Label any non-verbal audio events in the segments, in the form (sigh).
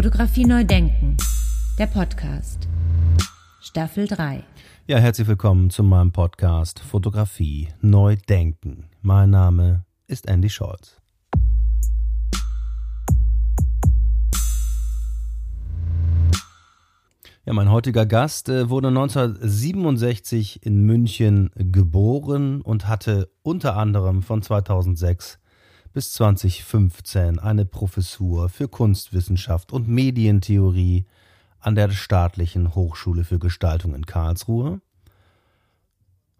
Fotografie neu denken. Der Podcast. Staffel 3. Ja, herzlich willkommen zu meinem Podcast Fotografie neu denken. Mein Name ist Andy Scholz. Ja, mein heutiger Gast äh, wurde 1967 in München geboren und hatte unter anderem von 2006 bis 2015 eine Professur für Kunstwissenschaft und Medientheorie an der Staatlichen Hochschule für Gestaltung in Karlsruhe.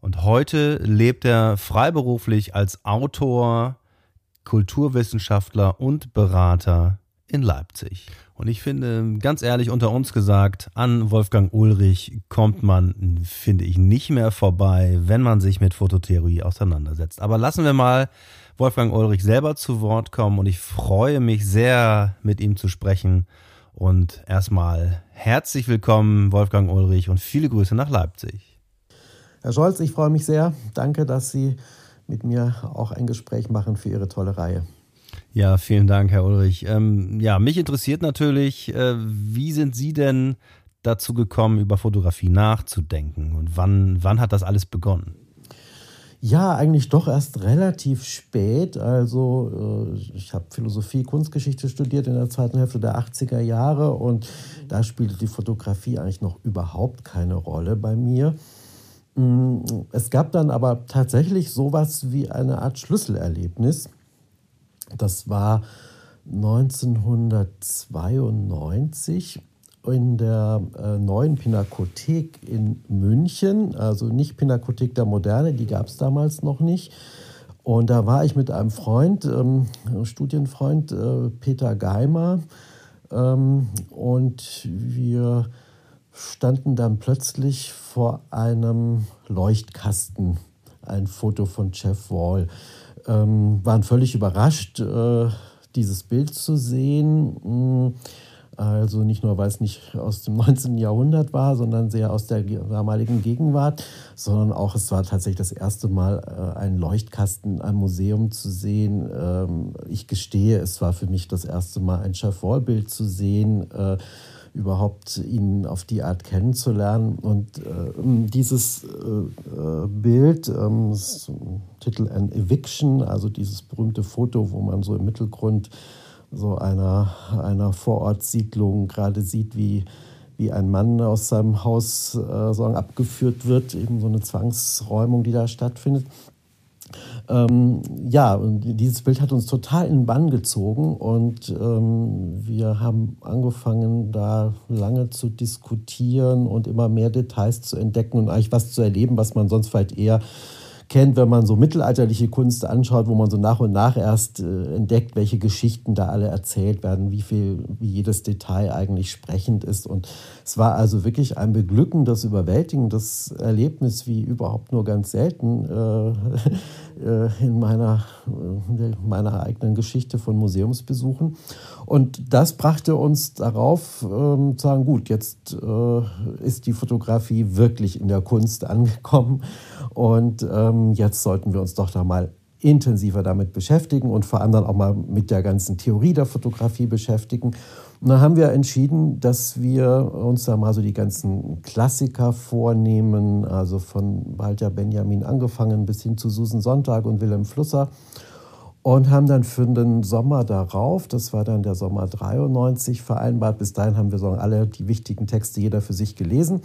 Und heute lebt er freiberuflich als Autor, Kulturwissenschaftler und Berater in Leipzig. Und ich finde, ganz ehrlich unter uns gesagt, an Wolfgang Ulrich kommt man, finde ich, nicht mehr vorbei, wenn man sich mit Fototheorie auseinandersetzt. Aber lassen wir mal Wolfgang Ulrich selber zu Wort kommen und ich freue mich sehr, mit ihm zu sprechen. Und erstmal herzlich willkommen, Wolfgang Ulrich, und viele Grüße nach Leipzig. Herr Scholz, ich freue mich sehr. Danke, dass Sie mit mir auch ein Gespräch machen für Ihre tolle Reihe. Ja, vielen Dank, Herr Ulrich. Ähm, ja, mich interessiert natürlich, äh, wie sind Sie denn dazu gekommen, über Fotografie nachzudenken und wann, wann hat das alles begonnen? Ja, eigentlich doch erst relativ spät. Also äh, ich habe Philosophie, Kunstgeschichte studiert in der zweiten Hälfte der 80er Jahre und da spielte die Fotografie eigentlich noch überhaupt keine Rolle bei mir. Mm, es gab dann aber tatsächlich sowas wie eine Art Schlüsselerlebnis. Das war 1992 in der äh, neuen Pinakothek in München, also nicht Pinakothek der Moderne, die gab es damals noch nicht. Und da war ich mit einem Freund, ähm, Studienfreund äh, Peter Geimer, ähm, und wir standen dann plötzlich vor einem Leuchtkasten, ein Foto von Jeff Wall. Ähm, waren völlig überrascht, äh, dieses Bild zu sehen. Mm, also nicht nur, weil es nicht aus dem (laughs) 19. Jahrhundert war, sondern sehr aus der damaligen Gegenwart, sondern auch, es war tatsächlich das erste Mal äh, ein Leuchtkasten in einem Museum zu sehen. Ähm, ich gestehe, es war für mich das erste Mal ein Chef-Wall-Bild zu sehen. Äh, überhaupt ihn auf die Art kennenzulernen. Und äh, dieses äh, Bild, ähm, Titel An Eviction, also dieses berühmte Foto, wo man so im Mittelgrund so einer, einer Vorortsiedlung gerade sieht, wie, wie ein Mann aus seinem Haus äh, sagen, abgeführt wird, eben so eine Zwangsräumung, die da stattfindet. Ähm, ja, und dieses Bild hat uns total in den Bann gezogen und ähm, wir haben angefangen, da lange zu diskutieren und immer mehr Details zu entdecken und eigentlich was zu erleben, was man sonst vielleicht eher kennt, wenn man so mittelalterliche Kunst anschaut, wo man so nach und nach erst äh, entdeckt, welche Geschichten da alle erzählt werden, wie viel, wie jedes Detail eigentlich sprechend ist. Und es war also wirklich ein beglückendes, überwältigendes Erlebnis, wie überhaupt nur ganz selten äh, (laughs) äh in meiner, äh, meiner eigenen Geschichte von Museumsbesuchen. Und das brachte uns darauf ähm, zu sagen, gut, jetzt äh, ist die Fotografie wirklich in der Kunst angekommen. Und ähm, jetzt sollten wir uns doch da mal intensiver damit beschäftigen und vor allem dann auch mal mit der ganzen Theorie der Fotografie beschäftigen. Und dann haben wir entschieden, dass wir uns da mal so die ganzen Klassiker vornehmen, also von Walter Benjamin angefangen bis hin zu Susan Sonntag und Wilhelm Flusser. Und haben dann für den Sommer darauf, das war dann der Sommer 93, vereinbart. Bis dahin haben wir so alle die wichtigen Texte jeder für sich gelesen.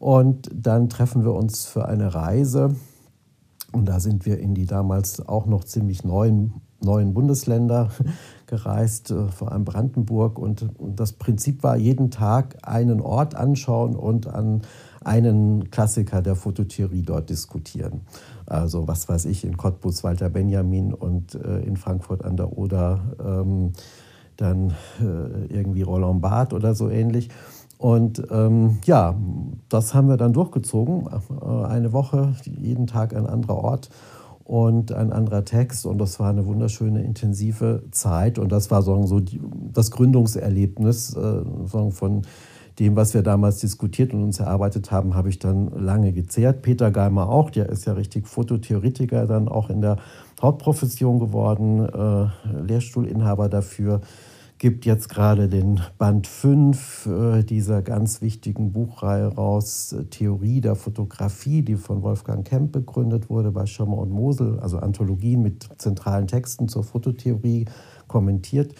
Und dann treffen wir uns für eine Reise. Und da sind wir in die damals auch noch ziemlich neuen, neuen Bundesländer (laughs) gereist, äh, vor allem Brandenburg. Und, das Prinzip war, jeden Tag einen Ort anschauen und an einen Klassiker der Fototheorie dort diskutieren. Also was weiß ich, in Cottbus Walter Benjamin und äh, in Frankfurt an der Oder ähm, dann äh, irgendwie Roland Barth oder so ähnlich. Und ähm, ja, das haben wir dann durchgezogen. Äh, eine Woche, jeden Tag ein anderer Ort und ein anderer Text. Und das war eine wunderschöne, intensive Zeit. Und das war so die, das Gründungserlebnis äh, von dem, was wir damals diskutiert und uns erarbeitet haben, habe ich dann lange gezehrt. Peter Geimer auch, der ist ja richtig Fototheoretiker, dann auch in der Hauptprofession geworden, äh, Lehrstuhlinhaber dafür gibt jetzt gerade den Band 5 äh, dieser ganz wichtigen Buchreihe raus, äh, Theorie der Fotografie, die von Wolfgang Kemp begründet wurde bei Schirmer und Mosel, also Anthologien mit zentralen Texten zur Fototheorie kommentiert.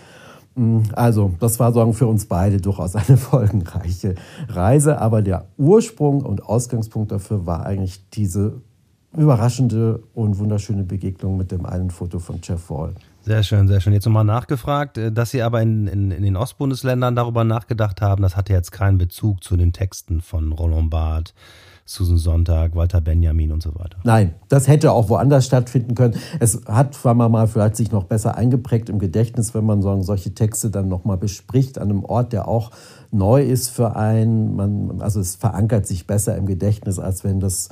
Mm, also, das war sagen für uns beide durchaus eine (laughs) folgenreiche Reise, aber der Ursprung und Ausgangspunkt dafür war eigentlich diese überraschende und wunderschöne Begegnung mit dem einen Foto von Jeff Wall. Sehr schön, sehr schön. Jetzt nochmal nachgefragt, äh, dass Sie aber in, in, in den Ostbundesländern darüber nachgedacht haben, das hatte jetzt keinen Bezug zu den Texten von Roland Barth, Susan Sonntag, Walter Benjamin und so weiter. Nein, das hätte auch woanders stattfinden können. Es hat, sagen wir mal, vielleicht sich noch besser eingeprägt im Gedächtnis, wenn man so, solche Texte dann nochmal bespricht an einem Ort, der auch neu ist für einen. Man, also es verankert sich besser im Gedächtnis, als wenn das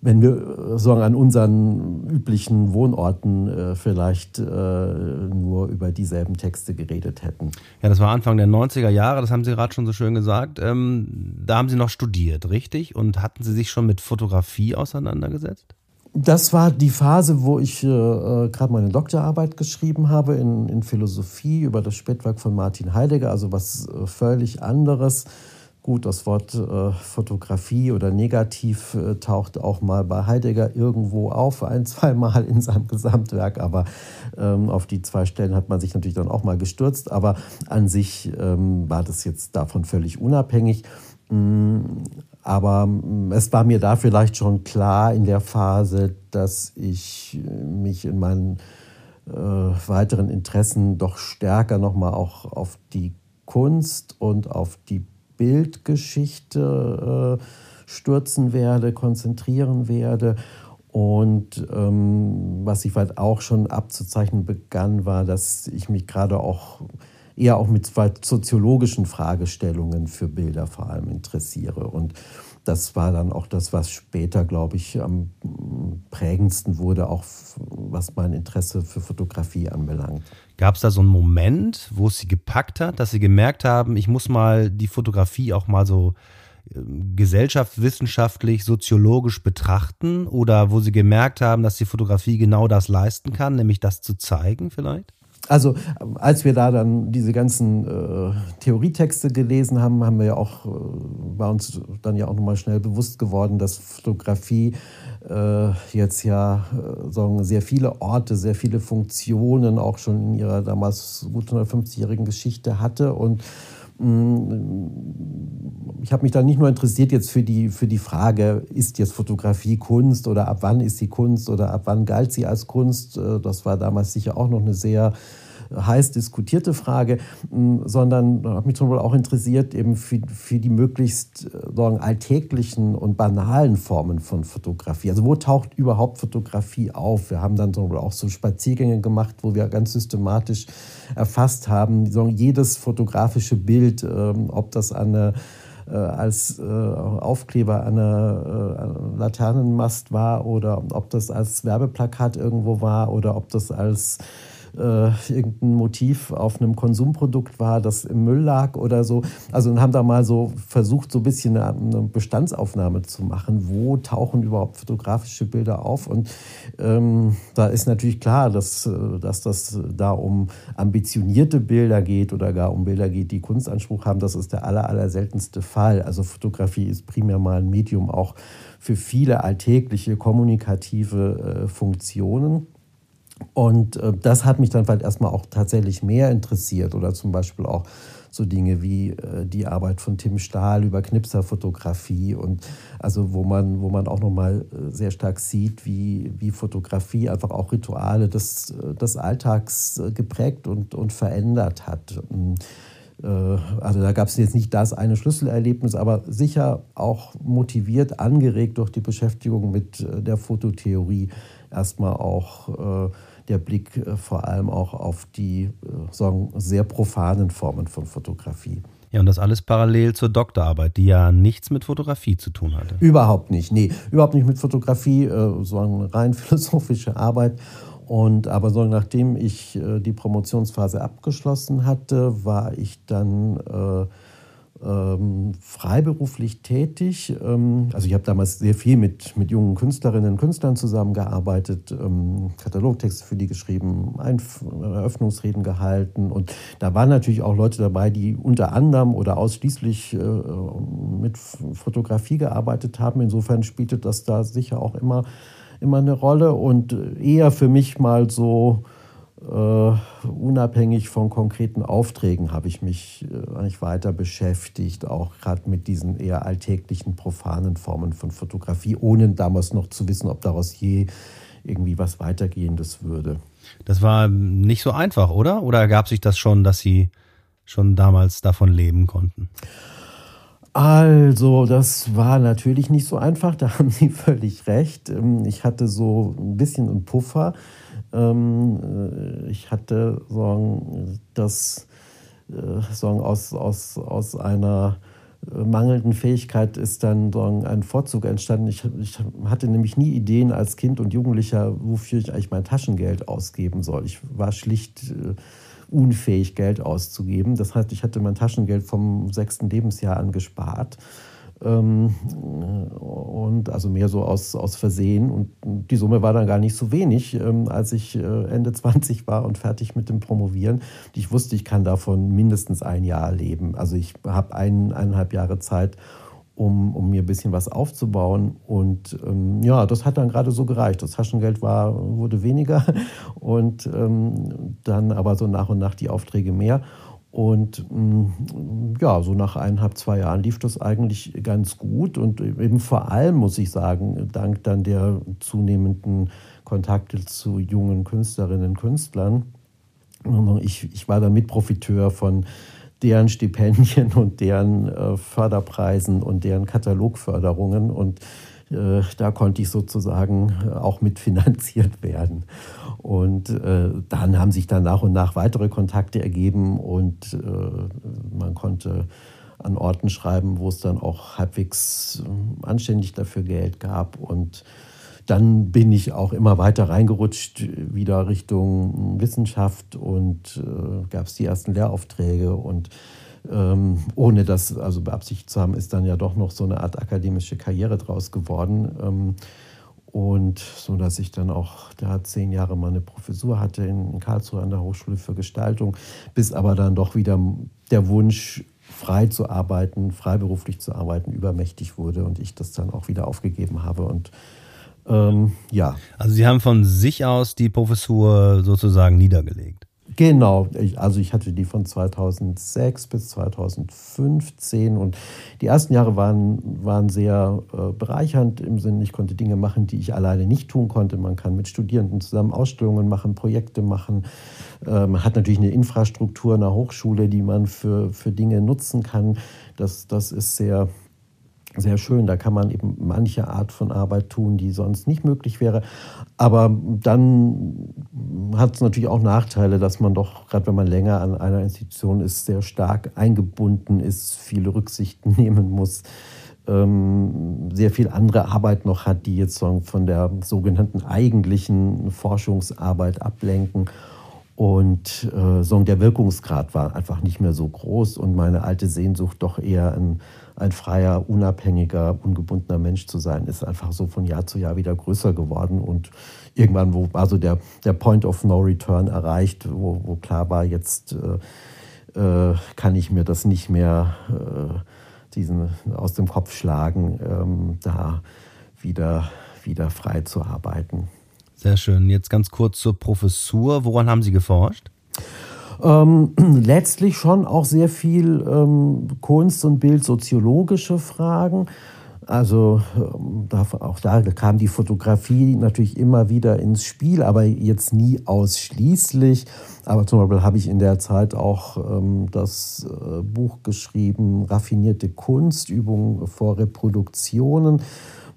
wenn wir sagen, an unseren üblichen Wohnorten äh, vielleicht äh, nur über dieselben Texte geredet hätten. Ja, das war Anfang der 90er Jahre, das haben Sie gerade schon so schön gesagt. Ähm, da haben Sie noch studiert, richtig? Und hatten Sie sich schon mit Fotografie auseinandergesetzt? Das war die Phase, wo ich äh, äh gerade meine Doktorarbeit geschrieben habe in, in Philosophie über das Spätwerk von Martin Heidegger, also was äh, völlig anderes. Gut, das Wort äh, Fotografie oder Negativ äh, taucht auch mal bei Heidegger irgendwo auf, ein, (laughs) zweimal in seinem Gesamtwerk, aber ähm, auf die zwei Stellen hat man sich natürlich dann auch mal gestürzt, aber an sich ähm, war das jetzt davon völlig unabhängig. Mm, aber mm, es war mir da vielleicht schon klar in der Phase, dass ich mich in meinen äh, weiteren Interessen doch stärker nochmal auch auf die Kunst und auf die Bildgeschichte äh, stürzen werde, konzentrieren werde. Und ähm, was ich halt auch schon abzuzeichnen begann, war, dass ich mich gerade auch eher auch mit soziologischen Fragestellungen für Bilder vor allem interessiere. Und das war dann auch das, was später, glaube ich, am prägendsten wurde, auch was mein Interesse für Fotografie anbelangt. Gab es da so einen Moment, wo es Sie gepackt hat, dass Sie gemerkt haben, ich muss mal die Fotografie auch mal so ähm, gesellschaftswissenschaftlich, soziologisch betrachten oder wo Sie gemerkt haben, dass die Fotografie genau das leisten kann, nämlich das zu zeigen vielleicht? Also als wir da dann diese ganzen äh, Theorietexte gelesen haben, haben wir ja auch, äh, war uns dann ja auch nochmal schnell bewusst geworden, dass Fotografie äh, jetzt ja äh, sagen, sehr viele Orte, sehr viele Funktionen auch schon in ihrer damals gut 150-jährigen Geschichte hatte. Und ich habe mich dann nicht nur interessiert jetzt für die, für die Frage, ist jetzt Fotografie Kunst oder ab wann ist sie Kunst oder ab wann galt sie als Kunst. Äh, das war damals sicher auch noch eine sehr heiß diskutierte Frage, sondern hat mich zum Beispiel auch interessiert eben für, für die möglichst äh, sagen, alltäglichen und banalen Formen von Fotografie. Also wo taucht überhaupt Fotografie auf? Wir haben dann zum Beispiel auch so Spaziergänge gemacht, wo wir ganz systematisch erfasst haben, sagen, jedes fotografische Bild, ähm, ob das eine äh, als äh, Aufkleber an einer äh, Laternenmast war oder ob das als Werbeplakat irgendwo war oder ob das als äh, irgendein Motiv auf einem Konsumprodukt war, das im Müll lag oder so. Also und haben da mal so versucht, so ein bisschen eine, Bestandsaufnahme zu machen. Wo tauchen überhaupt fotografische Bilder auf? Und ähm, da ist natürlich klar, dass, äh, dass das da um ambitionierte Bilder geht oder gar um Bilder geht, die Kunstanspruch haben. Das ist der aller, aller seltenste Fall. Also Fotografie ist primär mal ein Medium auch für viele alltägliche kommunikative äh, Funktionen. Und äh, das hat mich dann vielleicht erstmal auch tatsächlich mehr interessiert oder zum Beispiel auch so Dinge wie äh, die Arbeit von Tim Stahl über Knipserfotografie und also wo man, wo man auch nochmal äh, sehr stark sieht, wie, wie Fotografie einfach auch Rituale des, äh, des Alltags äh, geprägt und, und verändert hat. Ähm, äh, also da gab es jetzt nicht das eine Schlüsselerlebnis, aber sicher auch motiviert, angeregt durch die Beschäftigung mit der Fototheorie erstmal auch der Blick äh, vor allem auch auf die äh, sagen, sehr profanen Formen von Fotografie. Ja, und das alles parallel zur Doktorarbeit, die ja nichts mit Fotografie zu tun hatte. Überhaupt nicht, nee, überhaupt nicht mit Fotografie, äh, so eine rein (laughs) philosophische Arbeit. Und aber so nachdem ich die Promotionsphase abgeschlossen hatte, war ich dann ähm, freiberuflich tätig. Ähm, also ich habe damals sehr viel mit, mit jungen Künstlerinnen und Künstlern zusammengearbeitet, ähm, Katalogtexte für die geschrieben, Einf Eröffnungsreden gehalten. Und da waren natürlich auch Leute dabei, die unter anderem oder ausschließlich äh, mit Fotografie gearbeitet haben. Insofern spielte das da sicher auch immer, immer eine Rolle und eher für mich mal so Uh, unabhängig von konkreten Aufträgen habe ich mich äh, eigentlich weiter beschäftigt, auch gerade mit diesen eher alltäglichen, profanen Formen von Fotografie, ohne damals noch zu wissen, ob daraus je irgendwie was Weitergehendes würde. Das war nicht so einfach, oder? Oder ergab sich das schon, dass Sie schon damals davon leben konnten? Also, das war natürlich nicht so einfach, (laughs) da haben Sie völlig recht. Ähm, ich hatte so ein bisschen einen Puffer ich hatte sagen, das äh, sagen, aus, aus, aus einer äh, mangelnden Fähigkeit ist dann sagen, ein Vorzug entstanden. Ich, ich, hatte nämlich nie Ideen als Kind und Jugendlicher, wofür ich eigentlich mein Taschengeld ausgeben soll. Ich war schlicht äh, unfähig, Geld auszugeben. Das heißt, ich hatte mein Taschengeld vom sechsten Lebensjahr an gespart ähm, und also mehr so aus, aus Versehen. Und die Summe war dann gar nicht so wenig, ähm, als ich äh, Ende (laughs) 20 war und fertig mit dem Promovieren. Ich wusste, ich kann davon mindestens ein Jahr leben. Also ich habe ein, eineinhalb Jahre Zeit, um, um mir ein bisschen was aufzubauen. Und ähm, ja, das hat dann gerade so gereicht. Das Taschengeld war, wurde weniger (laughs) und ähm, dann aber so nach und nach die Aufträge mehr. Und mm, ja, so nach eineinhalb, zwei Jahren lief das eigentlich ganz gut. Und eben vor allem, muss ich sagen, dank dann der zunehmenden Kontakte zu jungen Künstlerinnen und Künstlern. Ich, ich war dann Mitprofiteur von deren Stipendien (laughs) und deren äh, Förderpreisen und deren Katalogförderungen. Und da konnte ich sozusagen äh, auch mitfinanziert (laughs) werden. Und äh, dann haben sich dann nach und nach weitere Kontakte ergeben und äh, man konnte an Orten schreiben, wo es dann auch halbwegs äh, anständig dafür Geld gab. Und dann bin ich auch immer weiter reingerutscht, wieder Richtung Wissenschaft und äh, gab es die ersten Lehraufträge und ähm, ohne das also beabsichtigt zu haben, ist dann ja doch noch so eine Art akademische Karriere draus geworden. Ähm, und so dass ich dann auch da zehn Jahre mal eine Professur hatte in Karlsruhe an der Hochschule für Gestaltung, bis aber dann doch wieder der Wunsch, frei zu arbeiten, freiberuflich zu arbeiten, übermächtig wurde und ich das dann auch wieder aufgegeben habe. Und ähm, ja. Also Sie haben von sich aus die Professur sozusagen niedergelegt. Genau, also ich hatte die von 2006 bis 2015 und die ersten Jahre waren, waren sehr äh, bereichernd im Sinne, ich konnte Dinge machen, die ich alleine nicht tun konnte. Man kann mit Studierenden zusammen Ausstellungen machen, Projekte machen. Äh, man hat natürlich eine Infrastruktur in der Hochschule, die man für, für Dinge nutzen kann. Das, das ist sehr sehr schön. Da kann man eben manche Art von Arbeit tun, die sonst nicht möglich wäre. Aber dann hat es natürlich auch Nachteile, dass man doch, gerade wenn man länger an einer Institution ist, sehr stark eingebunden ist, viele Rücksichten (laughs) nehmen muss, ähm, sehr viel andere Arbeit noch hat, die jetzt von der sogenannten eigentlichen Forschungsarbeit ablenken. Und äh, der Wirkungsgrad war einfach nicht mehr so groß und meine alte Sehnsucht doch eher ein ein freier, unabhängiger, ungebundener Mensch zu sein, ist einfach so von Jahr zu Jahr wieder größer geworden. Und irgendwann wo also der, der Point of No Return erreicht, wo, wo klar war, jetzt äh, äh, kann ich mir das nicht mehr äh, diesen, aus dem Kopf schlagen, ähm, da wieder, wieder frei zu arbeiten. Sehr schön. Jetzt ganz kurz zur Professur. Woran haben Sie geforscht? Ähm, (clears throat) letztlich schon auch sehr viel ähm, Kunst- und Bildsoziologische Fragen. Also ähm, auch da kam die Fotografie natürlich immer wieder ins Spiel, aber jetzt nie ausschließlich. Aber zum Beispiel habe ich in der Zeit auch ähm, das äh, Buch geschrieben, Raffinierte Kunst, Übungen vor Reproduktionen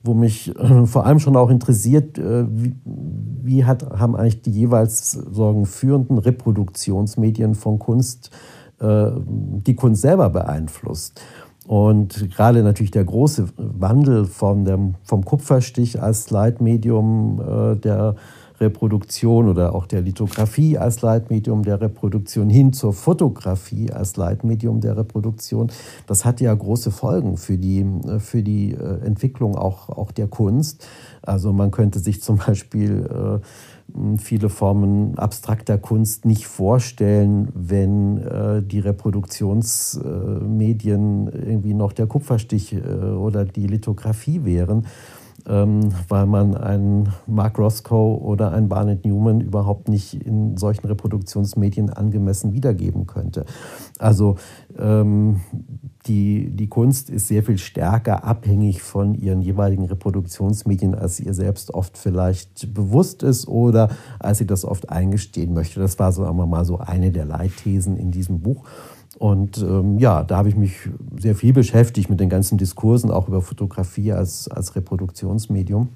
wo mich äh, vor allem schon auch interessiert, äh, wie, wie hat, haben eigentlich die jeweils sagen, führenden Reproduktionsmedien von Kunst äh, die Kunst selber beeinflusst. Und gerade natürlich der große Wandel von dem, vom Kupferstich als Leitmedium äh, der Reproduktion oder auch der Lithografie als Leitmedium der Reproduktion hin zur Fotografie als Leitmedium der Reproduktion, das hatte ja große Folgen für die, für die äh, Entwicklung auch, auch der Kunst. Also man könnte sich zum Beispiel äh, viele Formen abstrakter Kunst nicht vorstellen, wenn äh, die Reproduktionsmedien äh, irgendwie noch der Kupferstich äh, oder die Lithografie wären weil man einen Mark Roscoe oder einen Barnett Newman überhaupt nicht in solchen Reproduktionsmedien angemessen wiedergeben könnte. Also ähm, die, die Kunst ist sehr viel stärker abhängig von ihren jeweiligen Reproduktionsmedien, als ihr selbst oft vielleicht bewusst ist oder als sie das oft eingestehen möchte. Das war, sagen wir mal, so eine der Leitthesen in diesem Buch. Und ähm, ja, da habe ich mich sehr viel beschäftigt mit den ganzen Diskursen, auch über Fotografie als, als Reproduktionsmedium.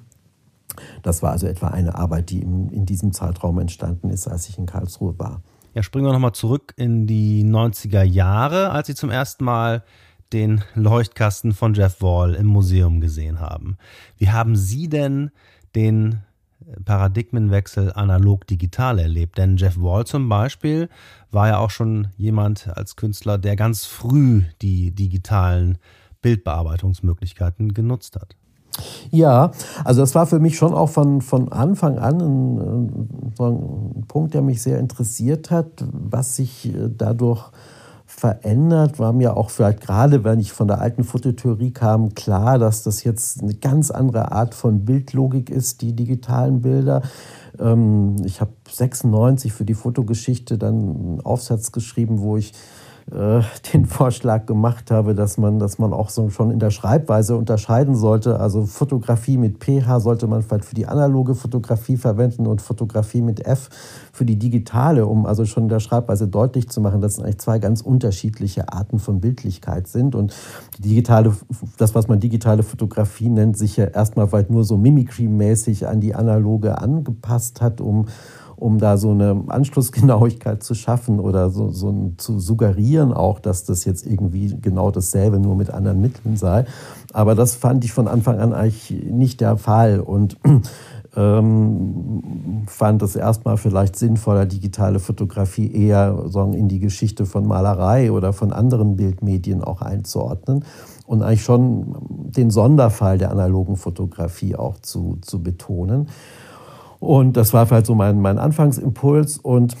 Das war also etwa eine Arbeit, die in, in diesem Zeitraum entstanden ist, als ich in Karlsruhe war. Ja, springen wir nochmal zurück in die 90er Jahre, als Sie zum ersten Mal den Leuchtkasten von Jeff Wall im Museum gesehen haben. Wie haben Sie denn den Paradigmenwechsel analog-digital erlebt. Denn Jeff Wall zum Beispiel war ja auch schon jemand als Künstler, der ganz früh die digitalen Bildbearbeitungsmöglichkeiten genutzt hat. Ja, also das war für mich schon auch von, von Anfang an ein, ein Punkt, der mich sehr interessiert hat, was sich äh, dadurch verändert, war mir auch vielleicht gerade, wenn ich von der alten Fototheorie kam, klar, dass das jetzt eine ganz andere Art von Bildlogik ist, die digitalen Bilder. Ähm, ich habe 96 für die Fotogeschichte dann einen Aufsatz geschrieben, wo ich äh, (laughs) den Vorschlag gemacht habe, dass man, dass man auch so schon in der Schreibweise unterscheiden sollte. Also Fotografie mit PH sollte man vielleicht für die analoge Fotografie verwenden und Fotografie mit F für die digitale, um also schon in der Schreibweise deutlich zu machen, dass es eigentlich zwei ganz unterschiedliche Arten von Bildlichkeit sind. Und die digitale, das, was man digitale Fotografie nennt, sich ja erstmal vielleicht nur so Mimicry-mäßig an die analoge angepasst hat, um um da so eine Anschlussgenauigkeit zu schaffen oder so, so zu suggerieren auch, dass das jetzt irgendwie genau dasselbe nur mit anderen Mitteln sei. Aber das fand ich von Anfang an eigentlich nicht der Fall und (clears throat) ähm, fand es erstmal vielleicht sinnvoller, digitale Fotografie eher sagen, in die Geschichte von Malerei oder von anderen Bildmedien auch einzuordnen und eigentlich schon den Sonderfall der analogen Fotografie auch zu, zu betonen. Und das war halt so mein, mein Anfangsimpuls. Und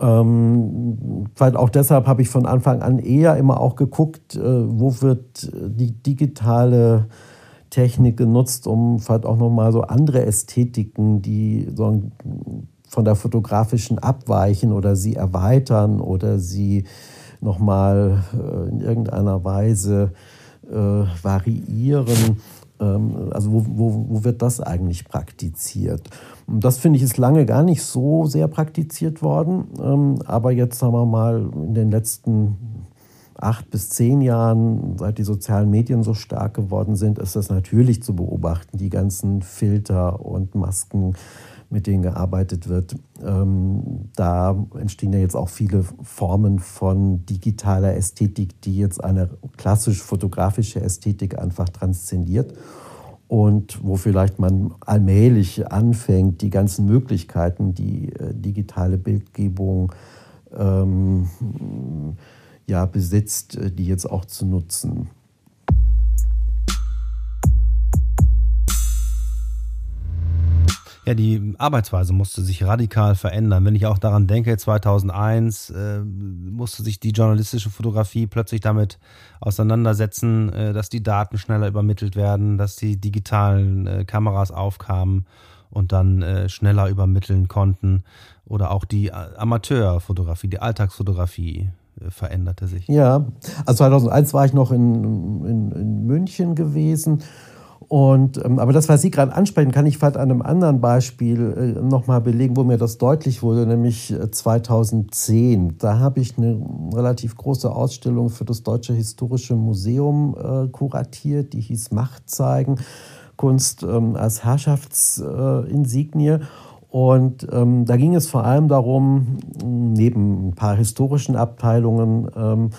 ähm, vielleicht auch deshalb habe ich von Anfang an eher immer auch geguckt, äh, wo wird die digitale Technik genutzt, um vielleicht auch nochmal so andere Ästhetiken, die so von der fotografischen abweichen oder sie erweitern oder sie nochmal äh, in irgendeiner Weise äh, variieren also wo, wo, wo wird das eigentlich praktiziert? Und das finde ich ist lange gar nicht so sehr praktiziert worden, ähm, aber jetzt sagen wir mal in den letzten acht bis zehn Jahren, seit die sozialen Medien so stark geworden sind, ist das natürlich zu beobachten, die ganzen Filter und Masken mit denen gearbeitet wird. Ähm, da entstehen ja jetzt auch viele Formen von digitaler Ästhetik, die jetzt eine klassisch fotografische Ästhetik einfach transzendiert und wo vielleicht man allmählich anfängt, die ganzen Möglichkeiten, die äh, digitale Bildgebung ähm, ja, besitzt, äh, die jetzt auch zu nutzen. Ja, die Arbeitsweise musste sich radikal verändern. Wenn ich auch daran denke, 2001 äh, musste sich die journalistische Fotografie plötzlich damit auseinandersetzen, äh, dass die Daten schneller übermittelt werden, dass die digitalen äh, Kameras aufkamen und dann äh, schneller übermitteln konnten. Oder auch die äh, Amateurfotografie, die Alltagsfotografie äh, veränderte sich. Ja, also 2001 war ich noch in, in, in München gewesen und, ähm, aber das, was Sie gerade ansprechen, kann ich vielleicht an einem anderen Beispiel äh, nochmal belegen, wo mir das deutlich wurde, nämlich 2010. Äh, da habe ich eine relativ große Ausstellung für das Deutsche Historische Museum äh, kuratiert, die hieß Macht zeigen, Kunst ähm, als Herrschaftsinsignie. Äh, und ähm, da ging es vor allem darum, neben ein paar historischen Abteilungen, ähm,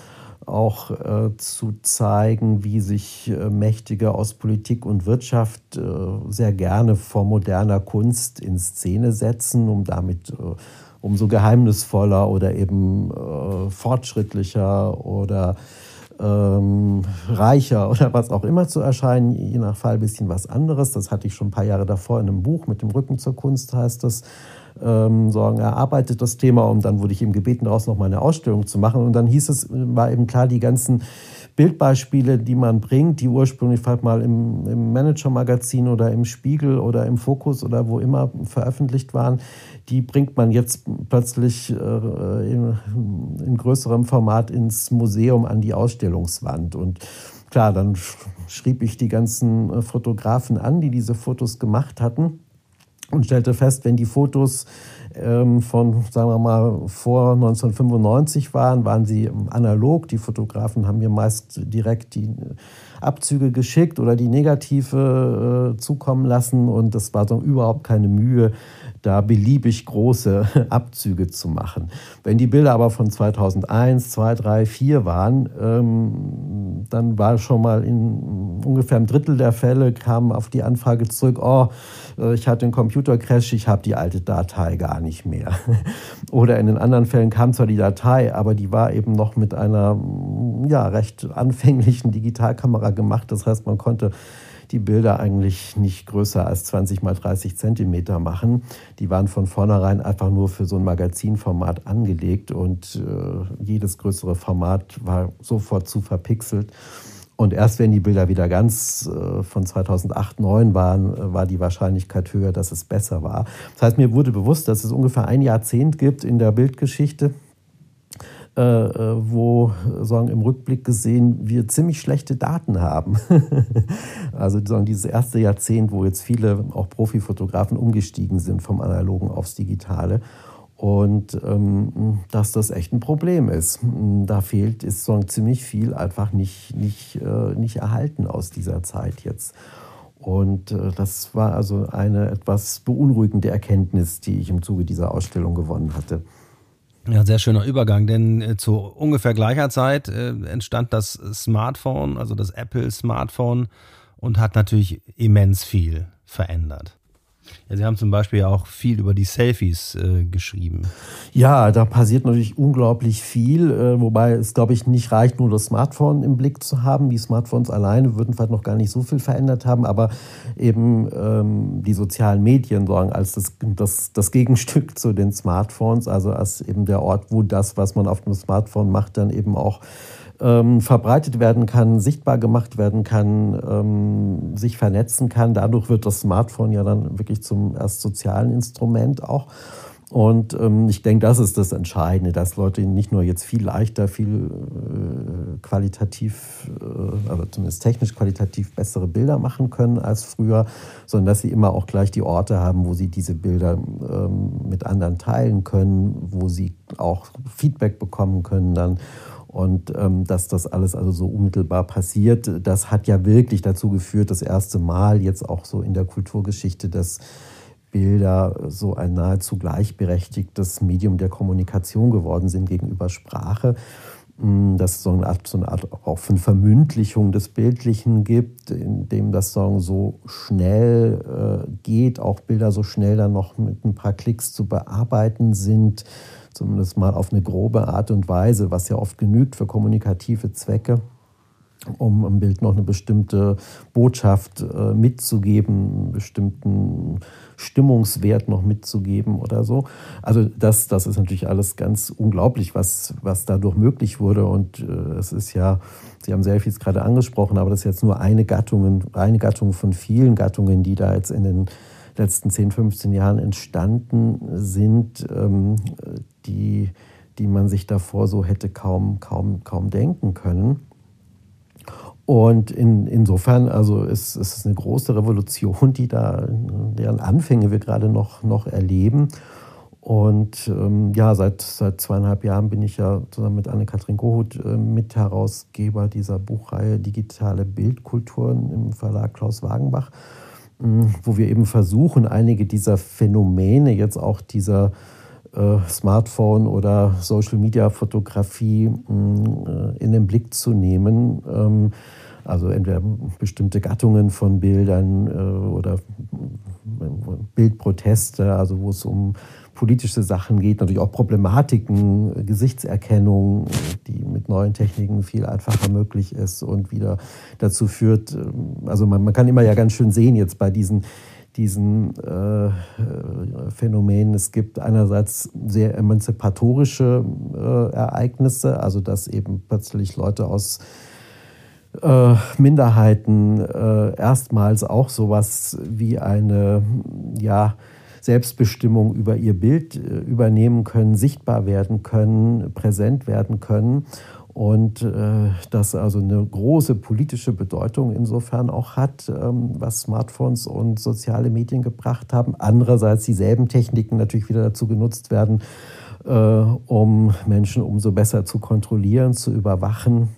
auch äh, zu zeigen, wie sich äh, Mächtige aus Politik und Wirtschaft äh, sehr gerne vor moderner Kunst in Szene setzen, um damit äh, umso geheimnisvoller oder eben äh, fortschrittlicher oder ähm, reicher (laughs) oder was auch immer zu erscheinen, je nach Fall ein bisschen was anderes. Das hatte ich schon ein paar Jahre davor in einem Buch mit dem Rücken zur Kunst, heißt das ähm, sagen, erarbeitet das Thema und dann wurde ich eben gebeten, daraus noch mal eine Ausstellung zu machen. Und dann hieß es, war eben klar, die ganzen Bildbeispiele, die man bringt, die ursprünglich vielleicht mal im, im Manager-Magazin oder im Spiegel oder im Fokus oder wo immer veröffentlicht waren, die bringt man jetzt plötzlich äh, in, in größerem Format ins Museum an die Ausstellungswand. Und klar, dann schrieb ich die ganzen äh, Fotografen an, die diese Fotos gemacht hatten und stellte fest, wenn die Fotos ähm, von, sagen wir mal, vor 1995 waren, waren sie analog. Die Fotografen haben mir meist direkt die Abzüge geschickt oder die Negative äh, zukommen lassen und das war so überhaupt keine Mühe, da beliebig große (laughs) Abzüge zu machen. Wenn die Bilder aber von 2001, 2, 3, 4 waren, ähm, dann war schon mal in ungefähr einem Drittel der Fälle kam auf die Anfrage zurück, oh, äh, ich hatte einen Computercrash, ich habe die alte Datei gar nicht mehr. (laughs) Oder in den anderen Fällen kam zwar die Datei, aber die war eben noch mit einer ja, recht anfänglichen Digitalkamera gemacht. Das heißt, man konnte die Bilder eigentlich nicht größer als 20 mal 30 Zentimeter machen. Die waren von vornherein einfach nur für so ein Magazinformat angelegt und äh, jedes größere Format war sofort zu verpixelt. Und erst wenn die Bilder wieder ganz äh, von 2008, 2009 waren, äh, war die Wahrscheinlichkeit höher, dass es besser war. Das heißt, mir wurde bewusst, dass es ungefähr ein Jahrzehnt gibt in der Bildgeschichte, äh, äh, wo sagen, im Rückblick gesehen wir ziemlich schlechte Daten haben. (laughs) also sagen, dieses erste Jahrzehnt, wo jetzt viele auch Profifotografen umgestiegen sind vom Analogen aufs Digitale. Und ähm, dass das echt ein Problem ist. Da fehlt, ist so ziemlich viel einfach nicht, nicht, äh, nicht erhalten aus dieser Zeit jetzt. Und äh, das war also eine etwas beunruhigende Erkenntnis, die ich im Zuge dieser Ausstellung gewonnen hatte. Ja, sehr schöner Übergang, denn äh, zu ungefähr gleicher Zeit äh, entstand das Smartphone, also das Apple Smartphone und hat natürlich immens viel verändert. Ja, Sie haben zum Beispiel auch viel über die Selfies äh, geschrieben. Ja, da passiert natürlich unglaublich viel, äh, wobei es, glaube ich, nicht reicht, nur das Smartphone im Blick zu haben. Die Smartphones alleine würden vielleicht noch gar nicht so viel verändert haben, aber eben ähm, die sozialen Medien sagen als das, das, das Gegenstück zu den Smartphones, also als eben der Ort, wo das, was man auf dem Smartphone macht, dann eben auch ähm, verbreitet werden kann, sichtbar gemacht werden kann, ähm, sich vernetzen kann. Dadurch wird das Smartphone ja dann wirklich zum erst sozialen Instrument auch. Und ähm, ich denke, das ist das Entscheidende, dass Leute nicht nur jetzt viel leichter, viel äh, qualitativ, äh, also zumindest technisch qualitativ bessere Bilder machen können als früher, sondern dass sie immer auch gleich die Orte haben, wo sie diese Bilder ähm, mit anderen teilen können, wo sie auch Feedback bekommen können dann. Und ähm, dass das alles also so unmittelbar passiert, das hat ja wirklich dazu geführt, das erste Mal jetzt auch so in der Kulturgeschichte, dass Bilder so ein nahezu gleichberechtigtes Medium der Kommunikation geworden sind gegenüber Sprache. Hm, dass es so eine Art, so eine Art auch von Vermündlichung des Bildlichen gibt, in dem das Song so schnell äh, geht, auch Bilder so schnell dann noch mit ein paar Klicks zu bearbeiten sind zumindest mal auf eine grobe Art und Weise, was ja oft genügt für kommunikative Zwecke, um im Bild noch eine bestimmte Botschaft äh, mitzugeben, einen bestimmten Stimmungswert noch mitzugeben oder so. Also das, das ist natürlich alles ganz unglaublich, was, was dadurch möglich wurde. Und äh, es ist ja, Sie haben Selfies gerade angesprochen, aber das ist jetzt nur eine Gattung, eine Gattung von vielen Gattungen, die da jetzt in den letzten 10, 15 Jahren entstanden sind, ähm, die, die man sich davor so hätte kaum, kaum, kaum denken können. Und in, insofern, also ist es eine große Revolution, die da, deren Anfänge wir gerade noch, noch erleben. Und ähm, ja, seit, seit zweieinhalb Jahren bin ich ja zusammen mit Anne-Kathrin Kohut äh, Mitherausgeber dieser Buchreihe Digitale Bildkulturen im Verlag Klaus Wagenbach, äh, wo wir eben versuchen, einige dieser Phänomene, jetzt auch dieser Smartphone oder Social-Media-Fotografie äh, in den Blick zu nehmen. Ähm, also entweder bestimmte Gattungen von Bildern äh, oder Bildproteste, also wo es um politische Sachen geht, natürlich auch Problematiken, Gesichtserkennung, die mit neuen Techniken viel einfacher möglich ist und wieder dazu führt, also man, man kann immer ja ganz schön sehen jetzt bei diesen diesen äh, Phänomenen. Es gibt einerseits sehr emanzipatorische äh, Ereignisse, also dass eben plötzlich Leute aus äh, Minderheiten äh, erstmals auch sowas wie eine ja, Selbstbestimmung über ihr Bild äh, übernehmen können, sichtbar werden können, präsent werden können und äh, das also eine große politische Bedeutung insofern auch hat, ähm, was Smartphones und soziale Medien gebracht haben. Andererseits dieselben Techniken natürlich wieder dazu genutzt werden, äh, um Menschen umso besser zu kontrollieren, zu überwachen.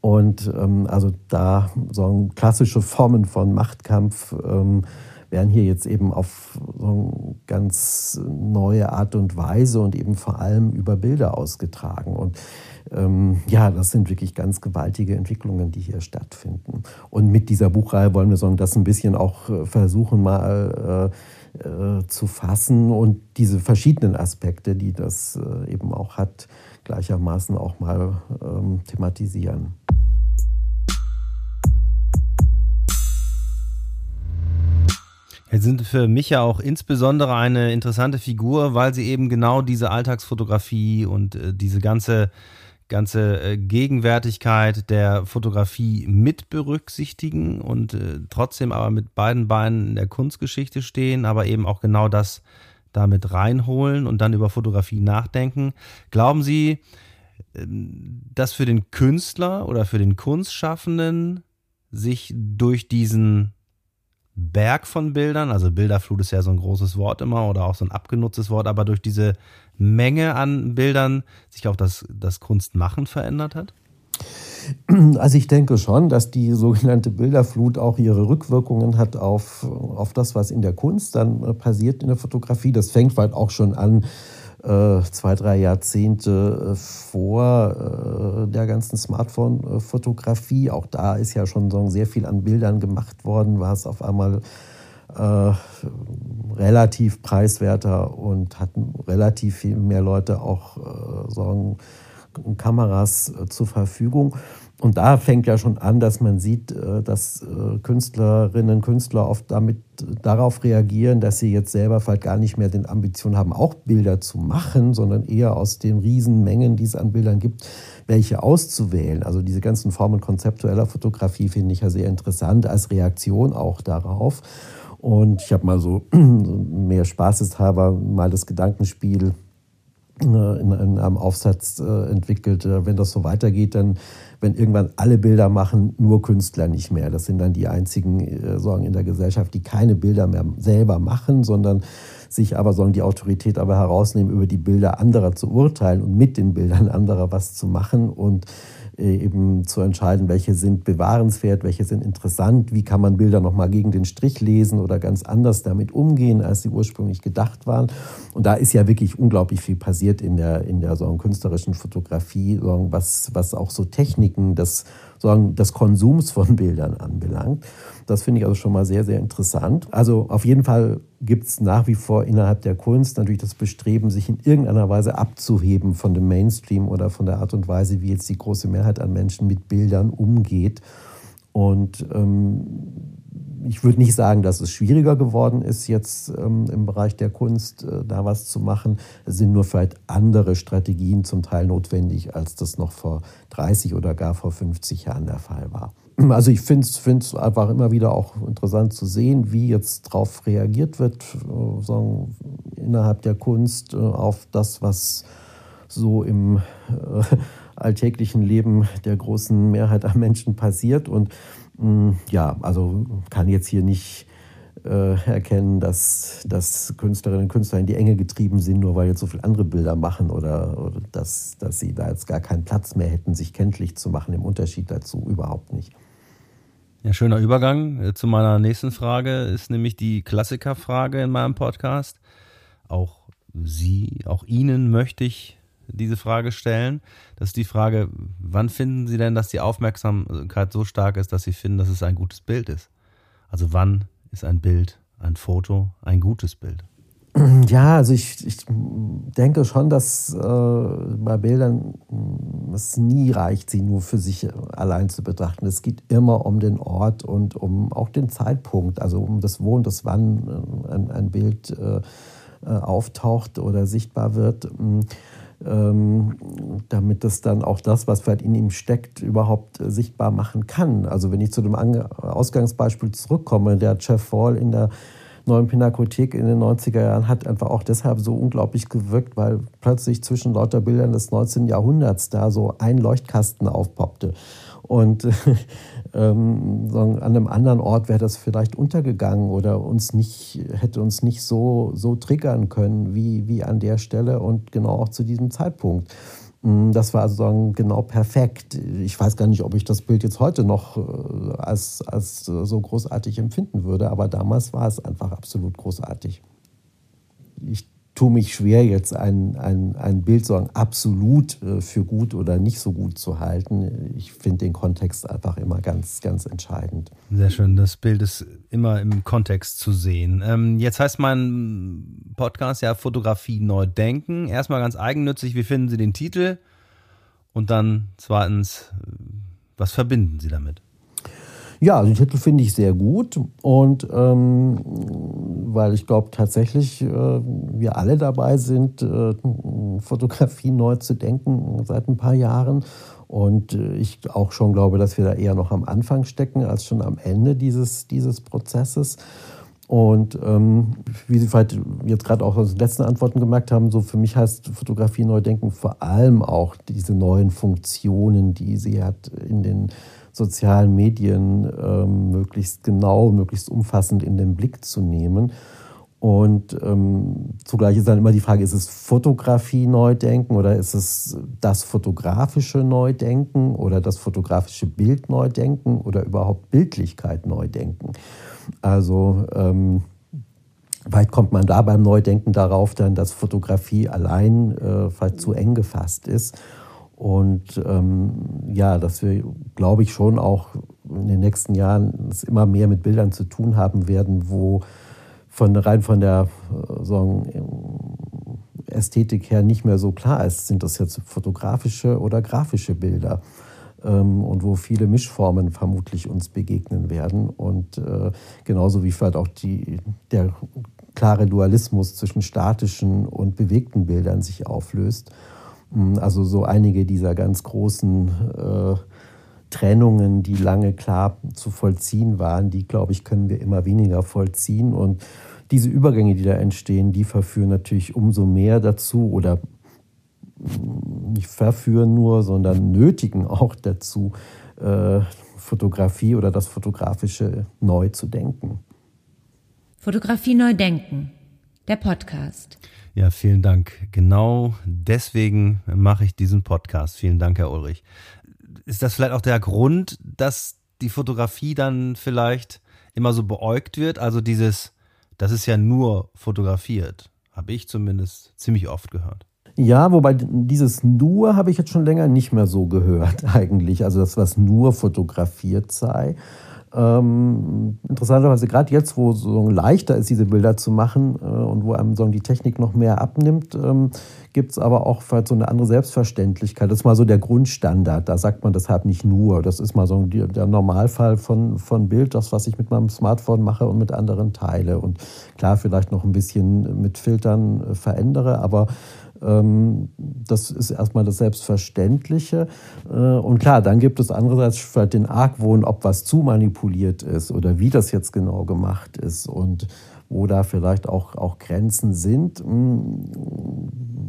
Und ähm, also da so klassische Formen von Machtkampf ähm, werden hier jetzt eben auf so eine ganz neue Art und Weise und eben vor allem über Bilder ausgetragen. Und ähm, ja, das sind wirklich ganz gewaltige Entwicklungen, die hier stattfinden. Und mit dieser Buchreihe wollen wir so das ein bisschen auch äh, versuchen, mal äh, äh, zu fassen und diese verschiedenen Aspekte, die das äh, eben auch hat, gleichermaßen auch mal ähm, thematisieren. Sie sind für mich ja auch insbesondere eine interessante Figur, weil sie eben genau diese Alltagsfotografie und äh, diese ganze ganze äh, Gegenwärtigkeit der Fotografie mit berücksichtigen und äh, trotzdem aber mit beiden Beinen in der Kunstgeschichte stehen, aber eben auch genau das damit reinholen und dann über Fotografie nachdenken. Glauben Sie, ähm, dass für den Künstler oder für den Kunstschaffenden sich durch diesen Berg von Bildern, also Bilderflut ist ja so ein großes Wort immer oder auch so ein abgenutztes Wort, aber durch diese Menge an Bildern sich auch das, das Kunstmachen verändert hat? Also ich denke schon, dass die sogenannte Bilderflut auch ihre Rückwirkungen hat auf, auf das, was in der Kunst dann äh, passiert in der Fotografie. Das fängt halt auch schon an, äh, zwei, drei Jahrzehnte äh, vor der ganzen Smartphone-Fotografie. Auch da ist ja schon sehr viel an Bildern gemacht worden, war es auf einmal äh, relativ preiswerter und hatten relativ viel mehr Leute auch äh, so Kameras äh, zur Verfügung. Und da fängt ja schon an, dass man sieht, äh, dass äh, Künstlerinnen und Künstler oft damit darauf reagieren, dass sie jetzt selber vielleicht gar nicht mehr den Ambition haben, auch Bilder zu machen, sondern eher aus den Riesenmengen, die es an Bildern gibt, welche auszuwählen. Also diese ganzen Formen konzeptueller Fotografie finde ich ja sehr interessant als Reaktion auch darauf. Und ich habe mal (clears throat) so mehr spaßeshalber mal das Gedankenspiel äh, in, einem Aufsatz äh, entwickelt. Äh, wenn das so weitergeht, dann, wenn irgendwann alle Bilder machen, nur Künstler nicht mehr. Das sind dann die einzigen Sorgen in der Gesellschaft, die keine Bilder mehr selber machen, sondern sich aber sollen die Autorität aber herausnehmen, über die Bilder anderer zu urteilen und mit den Bildern anderer was zu machen und eben zu entscheiden, welche sind bewahrenswert, welche sind interessant, wie kann man Bilder nochmal gegen den Strich lesen oder ganz anders damit umgehen, als sie ursprünglich gedacht waren. Und da ist ja wirklich unglaublich viel passiert in der, in der so künstlerischen Fotografie, was, was auch so Techniken des, so des Konsums von (laughs) Bildern anbelangt. Das finde ich also schon mal sehr, sehr interessant. Also auf jeden Fall gibt es nach wie vor innerhalb der Kunst natürlich das Bestreben, sich in irgendeiner Weise abzuheben von dem Mainstream oder von der Art und Weise, wie jetzt die große Mehrheit an Menschen mit Bildern umgeht. Und ähm, ich würde nicht sagen, dass es schwieriger geworden ist, jetzt ähm, im Bereich der Kunst äh, da was zu machen. Es sind nur vielleicht andere Strategien zum Teil notwendig, als das noch vor 30 oder gar vor 50 Jahren der Fall war. (clears throat) Also ich finde es einfach immer wieder auch interessant zu sehen, wie jetzt darauf reagiert wird, äh, sagen, innerhalb der Kunst äh, auf das, was so im äh, (laughs) alltäglichen Leben der großen Mehrheit an Menschen passiert. Und ja, also kann jetzt hier nicht äh, erkennen, dass, dass Künstlerinnen und Künstler in die Enge getrieben sind, nur weil jetzt so viele andere Bilder machen oder, oder dass, dass sie da jetzt gar keinen Platz mehr hätten, sich kenntlich zu machen. Im Unterschied dazu überhaupt nicht. Ja, schöner Übergang äh, zu meiner nächsten Frage ist nämlich die Klassikerfrage in meinem Podcast. Auch Sie, auch Ihnen möchte ich diese Frage stellen. Das ist die Frage, wann finden Sie denn, dass die Aufmerksamkeit so stark ist, dass Sie finden, dass es ein gutes Bild ist? Also wann ist ein Bild, ein Foto ein gutes Bild? Ja, also ich, ich denke schon, dass äh, bei Bildern es nie reicht, sie nur für sich allein zu betrachten. Es geht immer um den Ort und um auch den Zeitpunkt, also um das Wo und das Wann ein, ein Bild äh, äh auftaucht oder sichtbar wird. Ähm, damit es dann auch das, was vielleicht in ihm steckt, überhaupt äh, sichtbar machen kann. Also wenn ich zu dem Ausgangsbeispiel zurückkomme, der Jeff Fall in der neuen Pinakothek in den 90er Jahren hat einfach auch deshalb so unglaublich gewirkt, weil plötzlich zwischen lauter Bildern des 19. Jahrhunderts da so ein Leuchtkasten aufpoppte. Und (laughs) ähm, an einem anderen Ort wäre das vielleicht untergegangen oder uns nicht, hätte uns nicht so, so triggern können wie, wie an der Stelle und genau auch zu diesem Zeitpunkt. Mm, das war also genau perfekt. Ich weiß gar nicht, ob ich das Bild jetzt heute noch äh, als, als so großartig empfinden würde, aber damals war es einfach absolut großartig. Ich tue mich schwer, jetzt ein, ein, ein Bild sagen, absolut äh, für gut oder nicht so gut zu halten. Ich finde den Kontext einfach immer ganz, ganz entscheidend. Sehr schön. Das Bild ist immer im Kontext zu sehen. Ähm, jetzt heißt mein Podcast ja Fotografie neu denken. Erstmal ganz eigennützig, wie finden Sie den Titel? Und dann zweitens, was verbinden Sie damit? Ja, den Titel finde ich sehr gut und ähm, weil ich glaube tatsächlich, äh, wir alle dabei sind, äh, Fotografie neu zu denken seit ein paar Jahren und äh, ich auch schon glaube, dass wir da eher noch am Anfang stecken als schon am Ende dieses, dieses Prozesses. Und ähm, wie Sie vielleicht jetzt gerade auch aus den letzten Antworten gemerkt haben, so für mich heißt Fotografie neu denken vor allem auch diese neuen Funktionen, die sie hat in den sozialen Medien ähm, möglichst genau, möglichst umfassend in den Blick zu nehmen. Und ähm, zugleich ist dann immer die Frage, ist es Fotografie Neudenken oder ist es das fotografische Neudenken oder das fotografische Bild Neudenken oder überhaupt Bildlichkeit Neudenken? Also ähm, weit kommt man da beim Neudenken darauf dann, dass Fotografie allein äh, zu eng gefasst ist und ähm, ja, dass wir, glaube ich, schon auch in den nächsten Jahren es immer mehr mit Bildern zu tun haben werden, wo von rein von der äh, sagen, Ästhetik her nicht mehr so klar ist, sind das jetzt fotografische oder grafische Bilder ähm, und wo viele Mischformen vermutlich uns begegnen werden. Und äh, genauso wie vielleicht auch die, der klare Dualismus zwischen statischen und bewegten Bildern sich auflöst also so einige dieser ganz großen äh, Trennungen, die lange klar zu vollziehen waren, die, glaube ich, können wir immer weniger vollziehen. Und diese Übergänge, die da entstehen, die verführen natürlich umso mehr dazu oder hm, nicht verführen nur, sondern nötigen auch dazu, äh, Fotografie oder das Fotografische neu zu denken. Fotografie neu denken, der Podcast. Ja, vielen Dank. Genau deswegen mache ich diesen Podcast. Vielen Dank, Herr Ulrich. Ist das vielleicht auch der Grund, dass die Fotografie dann vielleicht immer so beäugt wird? Also dieses, das ist ja nur fotografiert, habe ich zumindest ziemlich oft gehört. Ja, wobei dieses nur habe ich jetzt schon länger nicht mehr so gehört (laughs) eigentlich. Also das, was nur fotografiert sei. Ähm, interessanterweise gerade jetzt, wo es so leichter ist, diese Bilder zu machen äh, und wo einem so die Technik noch mehr abnimmt, ähm, gibt es aber auch vielleicht so eine andere Selbstverständlichkeit. Das ist mal so der Grundstandard. Da sagt man deshalb nicht nur. Das ist mal so der Normalfall von, von Bild, das, was ich mit meinem Smartphone mache und mit anderen teile. Und klar, vielleicht noch ein bisschen mit Filtern äh, verändere, aber das ist erstmal das Selbstverständliche. Äh, und klar, dann gibt es andererseits vielleicht den Argwohn, ob was zu manipuliert ist oder wie das jetzt genau gemacht ist und wo da vielleicht auch, auch Grenzen sind. Hm,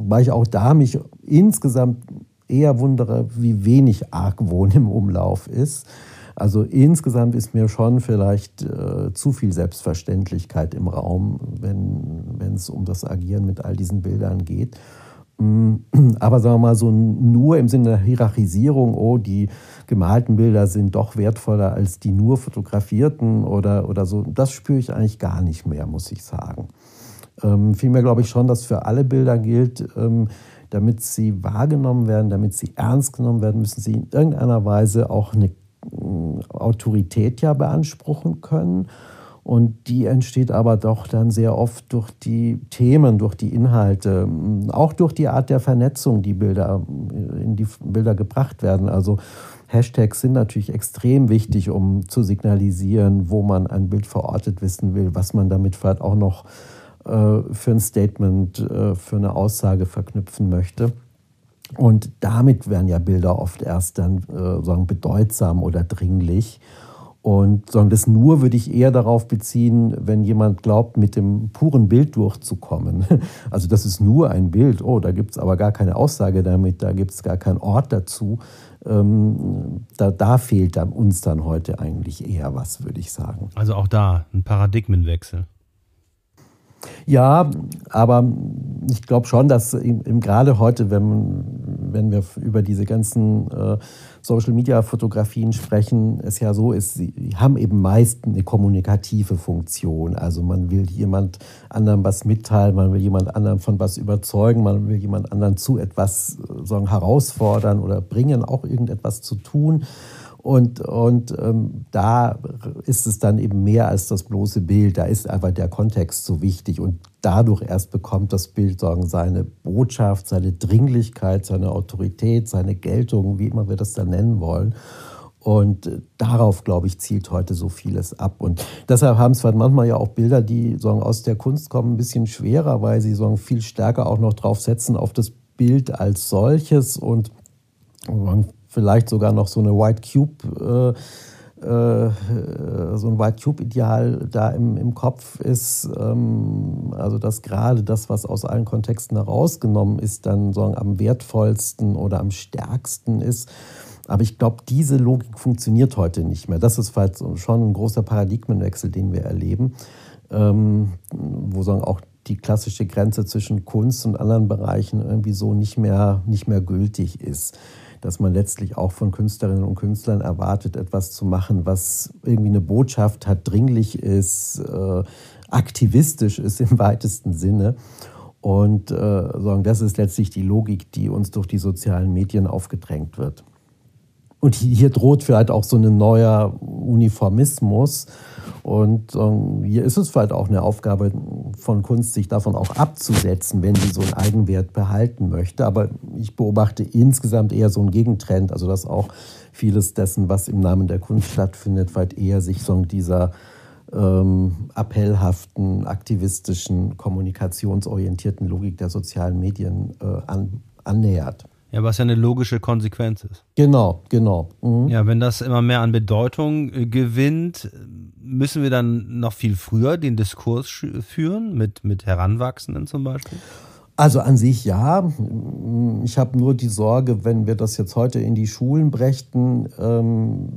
weil ich auch da mich insgesamt eher wundere, wie wenig Argwohn im Umlauf ist. Also insgesamt ist mir schon vielleicht äh, zu viel Selbstverständlichkeit im Raum, wenn es um das Agieren mit all diesen Bildern geht. Mm, (clears throat) aber sagen wir mal so nur im Sinne der Hierarchisierung, oh, die gemalten Bilder sind doch wertvoller als die nur fotografierten oder, oder so, das spüre ich eigentlich gar nicht mehr, muss ich sagen. Ähm, vielmehr glaube ich schon, dass für alle Bilder gilt, ähm, damit sie wahrgenommen werden, damit sie ernst genommen werden, müssen sie in irgendeiner Weise auch eine äh, Autorität ja beanspruchen können. Und die entsteht aber doch dann sehr oft durch die Themen, durch die Inhalte, auch durch die Art der Vernetzung, die Bilder in die Bilder gebracht werden. Also Hashtags sind natürlich extrem wichtig, um zu signalisieren, wo man ein Bild verortet wissen will, was man damit vielleicht auch noch äh, für ein Statement, äh, für eine Aussage verknüpfen möchte. Und damit werden ja Bilder oft erst dann äh, sagen, bedeutsam oder dringlich. Und sagen, das nur würde ich eher darauf beziehen, wenn jemand glaubt, mit dem puren Bild durchzukommen. (laughs) Also das ist nur ein Bild, oh, da gibt es aber gar keine Aussage damit, da gibt es gar keinen Ort dazu. Ähm, da, da fehlt dann uns dann heute eigentlich eher was, würde ich sagen. Also auch da ein Paradigmenwechsel. Ja, aber ich glaube schon, dass im, gerade heute, wenn, wenn wir über diese ganzen äh, Social-Media-Fotografien sprechen, es ja so ist, sie haben eben meist eine kommunikative Funktion. Also man will jemand anderem was mitteilen, man will jemand anderem von was überzeugen, man will jemand anderen zu etwas äh, sagen, herausfordern oder bringen, auch irgendetwas zu tun. Und, und ähm, da ist es dann eben mehr als das bloße Bild. Da ist einfach der Kontext so wichtig. Und dadurch erst bekommt das Bild sagen, seine Botschaft, seine Dringlichkeit, seine Autorität, seine Geltung, wie immer wir das dann nennen wollen. Und darauf, glaube ich, zielt heute so vieles ab. Und deshalb haben es manchmal ja auch Bilder, die sagen, aus der Kunst kommen, ein bisschen schwerer, weil sie sagen, viel stärker auch noch drauf setzen auf das Bild als solches und vielleicht sogar noch so eine White Cube, äh, äh, so ein White Cube-Ideal da im, im Kopf ist. Ähm, also dass gerade das, was aus allen Kontexten herausgenommen ist, dann so am wertvollsten oder am stärksten ist. Aber ich glaube, diese Logik funktioniert heute nicht mehr. Das ist schon ein großer Paradigmenwechsel, den wir erleben, ähm, wo sagen auch die klassische Grenze zwischen Kunst und anderen Bereichen irgendwie so nicht mehr, nicht mehr gültig ist dass man letztlich auch von Künstlerinnen und Künstlern erwartet, etwas zu machen, was irgendwie eine Botschaft hat, dringlich ist, äh, aktivistisch ist im (laughs) weitesten Sinne. Und äh, sagen, das ist letztlich die Logik, die uns durch die sozialen Medien aufgedrängt wird. Und hier droht vielleicht auch so ein neuer Uniformismus. Und ähm, hier ist es vielleicht auch eine Aufgabe von Kunst, sich davon auch abzusetzen, wenn sie so einen Eigenwert behalten möchte. Aber ich beobachte insgesamt eher so einen Gegentrend, also dass auch vieles dessen, was im Namen der Kunst stattfindet, vielleicht eher sich so dieser ähm, appellhaften, aktivistischen, kommunikationsorientierten Logik der sozialen Medien äh, an, annähert. Ja, was ja eine logische Konsequenz ist. Genau, genau. Mhm. Ja, wenn das immer mehr an Bedeutung äh, gewinnt, müssen wir dann noch viel früher den Diskurs führen, mit, mit Heranwachsenden zum Beispiel? Also an sich ja. Ich habe nur die Sorge, wenn wir das jetzt heute in die Schulen brächten, ähm,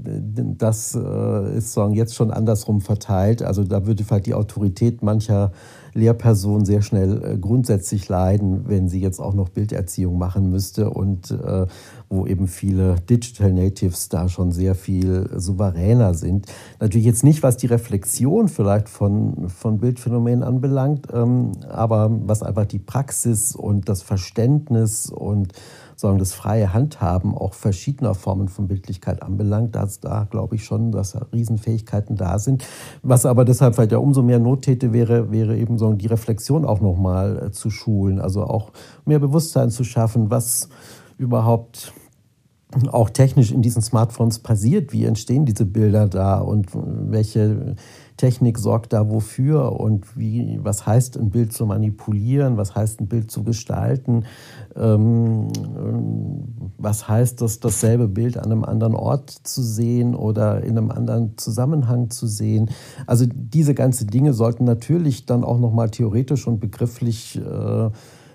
das äh, ist jetzt schon andersrum verteilt. Also da würde vielleicht die Autorität mancher Lehrperson sehr schnell äh, grundsätzlich leiden, wenn sie jetzt auch noch Bilderziehung machen müsste. Und äh, wo eben viele Digital Natives da schon sehr viel souveräner sind. Natürlich jetzt nicht, was die Reflexion vielleicht von, von Bildphänomenen anbelangt, ähm, aber was einfach die Praxis und das Verständnis und sagen, das freie Handhaben auch verschiedener Formen von Bildlichkeit anbelangt, dass da glaube ich schon, dass da Riesenfähigkeiten da sind. Was aber deshalb vielleicht ja umso mehr Not täte, wäre, wäre eben so die Reflexion auch nochmal äh, zu schulen, also auch mehr Bewusstsein zu schaffen, was überhaupt auch technisch in diesen Smartphones passiert. Wie entstehen diese Bilder da und welche Technik sorgt da wofür und wie, was heißt ein Bild zu manipulieren, was heißt ein Bild zu gestalten, ähm, was heißt das, dasselbe Bild an einem anderen Ort zu sehen oder in einem anderen Zusammenhang zu sehen. Also diese ganzen Dinge sollten natürlich dann auch nochmal theoretisch und begrifflich äh,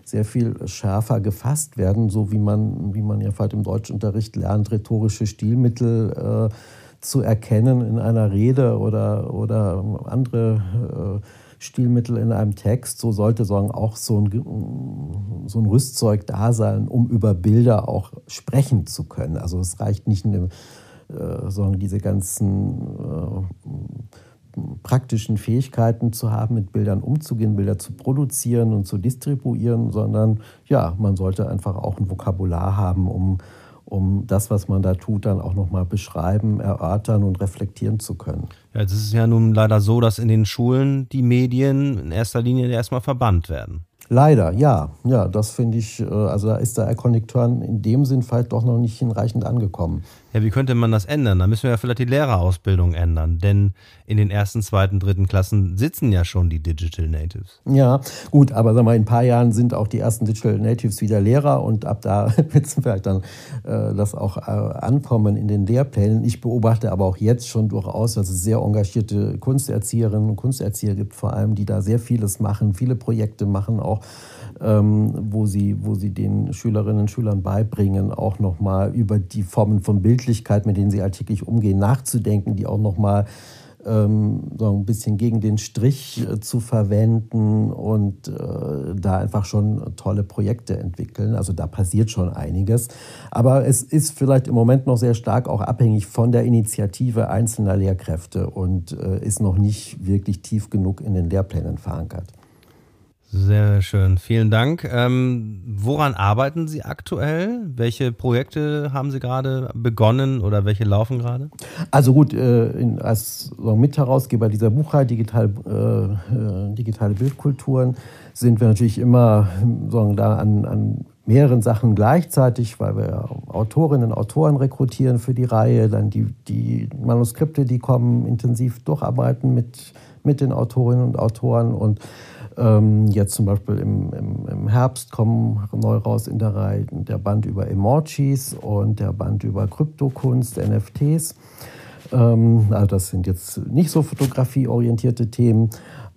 sehr viel schärfer gefasst werden, so wie man, wie man ja vielleicht im Deutschunterricht lernt, rhetorische Stilmittel äh, zu erkennen in einer Rede oder, oder andere äh, Stilmittel in einem Text. So sollte sagen, auch so ein, so ein Rüstzeug da sein, um über Bilder auch sprechen zu können. Also es reicht nicht, eine, äh, sagen, diese ganzen äh, praktischen Fähigkeiten zu haben, mit Bildern umzugehen, Bilder zu produzieren und zu distribuieren, sondern ja, man sollte einfach auch ein Vokabular haben, um, um das, was man da tut, dann auch nochmal beschreiben, erörtern und reflektieren zu können. Ja, jetzt ist es ja nun leider so, dass in den Schulen die Medien in erster Linie erstmal verbannt werden. Leider, ja. Ja, das finde ich, äh, also da ist der Turn in dem Sinn vielleicht doch noch nicht hinreichend angekommen. Ja, wie könnte man das ändern? Da müssen wir ja vielleicht die Lehrerausbildung ändern, denn in den ersten, zweiten, dritten Klassen sitzen ja schon die Digital Natives. Ja, gut, aber sag mal, in ein paar Jahren sind auch die ersten Digital Natives wieder Lehrer und ab da (laughs) wird es vielleicht dann äh, das auch äh, ankommen in den Lehrplänen. Ich beobachte aber auch jetzt schon durchaus, dass es sehr engagierte Kunsterzieherinnen und Kunsterzieher gibt, vor allem, die da sehr vieles machen, viele Projekte machen, auch wo, sie, wo sie den Schülerinnen und Schülern beibringen, auch nochmal über die Formen von Bildlichkeit, mit denen sie alltäglich umgehen, nachzudenken, die auch nochmal ähm, so ein bisschen gegen den Strich äh, zu verwenden und äh, da einfach schon tolle Projekte entwickeln. Also da passiert schon einiges. Aber es ist vielleicht im Moment noch sehr stark auch abhängig von der Initiative einzelner Lehrkräfte und äh, ist noch nicht wirklich tief genug in den Lehrplänen verankert. Sehr schön, vielen Dank. Ähm, woran arbeiten Sie aktuell? Welche Projekte haben Sie gerade begonnen oder welche laufen gerade? Also gut, äh, in, als Mitherausgeber dieser Buchreihe Digital, äh, äh, Digitale Bildkulturen sind wir natürlich immer so, da an, an mehreren Sachen gleichzeitig, weil wir Autorinnen und Autoren rekrutieren für die Reihe, dann die, die Manuskripte, die kommen, intensiv durcharbeiten mit, mit den Autorinnen und Autoren und ähm, jetzt zum Beispiel im, im, im, Herbst kommen neu raus in der Reihe der Band über Emojis und der Band über Kryptokunst, NFTs. Ähm, also das sind jetzt nicht so fotografieorientierte Themen,